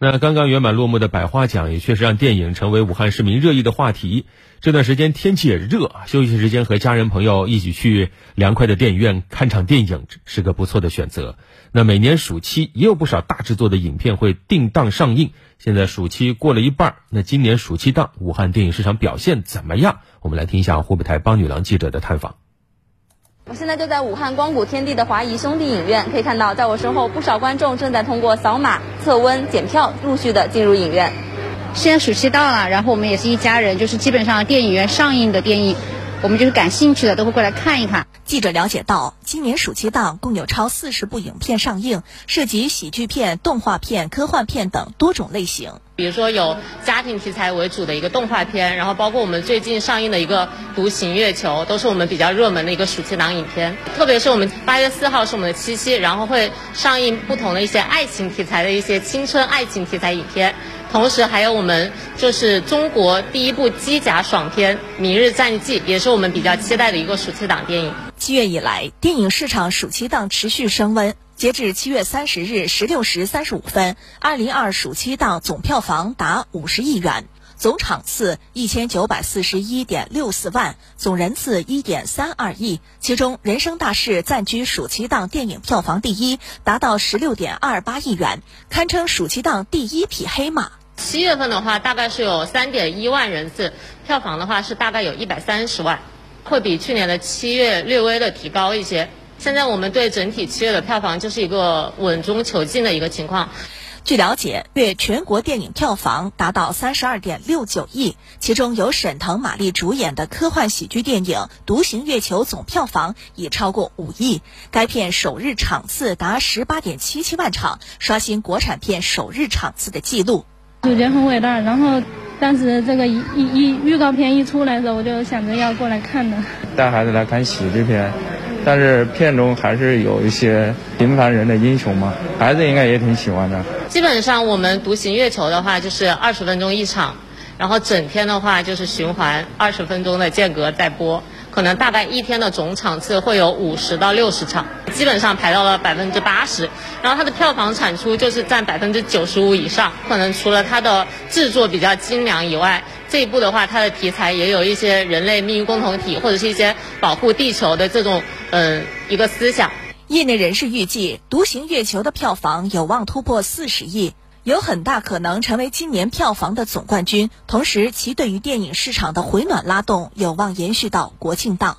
那刚刚圆满落幕的百花奖也确实让电影成为武汉市民热议的话题。这段时间天气也热，休息时间和家人朋友一起去凉快的电影院看场电影是个不错的选择。那每年暑期也有不少大制作的影片会定档上映。现在暑期过了一半，那今年暑期档武汉电影市场表现怎么样？我们来听一下湖北台帮女郎记者的探访。我现在就在武汉光谷天地的华谊兄弟影院，可以看到，在我身后不少观众正在通过扫码、测温、检票，陆续的进入影院。现在暑期到了，然后我们也是一家人，就是基本上电影院上映的电影。我们就是感兴趣的都会过来看一看。记者了解到，今年暑期档共有超四十部影片上映，涉及喜剧片、动画片、科幻片等多种类型。比如说有家庭题材为主的一个动画片，然后包括我们最近上映的一个《独行月球》，都是我们比较热门的一个暑期档影片。特别是我们八月四号是我们的七夕，然后会上映不同的一些爱情题材的一些青春爱情题材影片。同时还有我们就是中国第一部机甲爽片《明日战记》，也是是我们比较期待的一个暑期档电影。七月以来，电影市场暑期档持续升温。截至七月三十日十六时三十五分，二零二暑期档总票房达五十亿元，总场次一千九百四十一点六四万，总人次一点三二亿。其中，《人生大事》暂居暑期档电影票房第一，达到十六点二八亿元，堪称暑期档第一匹黑马。七月份的话，大概是有三点一万人次，票房的话是大概有一百三十万，会比去年的七月略微的提高一些。现在我们对整体七月的票房就是一个稳中求进的一个情况。据了解，月全国电影票房达到三十二点六九亿，其中由沈腾、马丽主演的科幻喜剧电影《独行月球》总票房已超过五亿。该片首日场次达十八点七七万场，刷新国产片首日场次的记录。主角很伟大，然后当时这个一一预告片一出来的时候，我就想着要过来看的。带孩子来看喜剧片，但是片中还是有一些平凡人的英雄嘛，孩子应该也挺喜欢的。基本上我们独行月球的话，就是二十分钟一场，然后整天的话就是循环二十分钟的间隔在播。可能大概一天的总场次会有五十到六十场，基本上排到了百分之八十。然后它的票房产出就是占百分之九十五以上。可能除了它的制作比较精良以外，这一部的话，它的题材也有一些人类命运共同体或者是一些保护地球的这种嗯一个思想。业内人士预计，《独行月球》的票房有望突破四十亿。有很大可能成为今年票房的总冠军，同时其对于电影市场的回暖拉动有望延续到国庆档。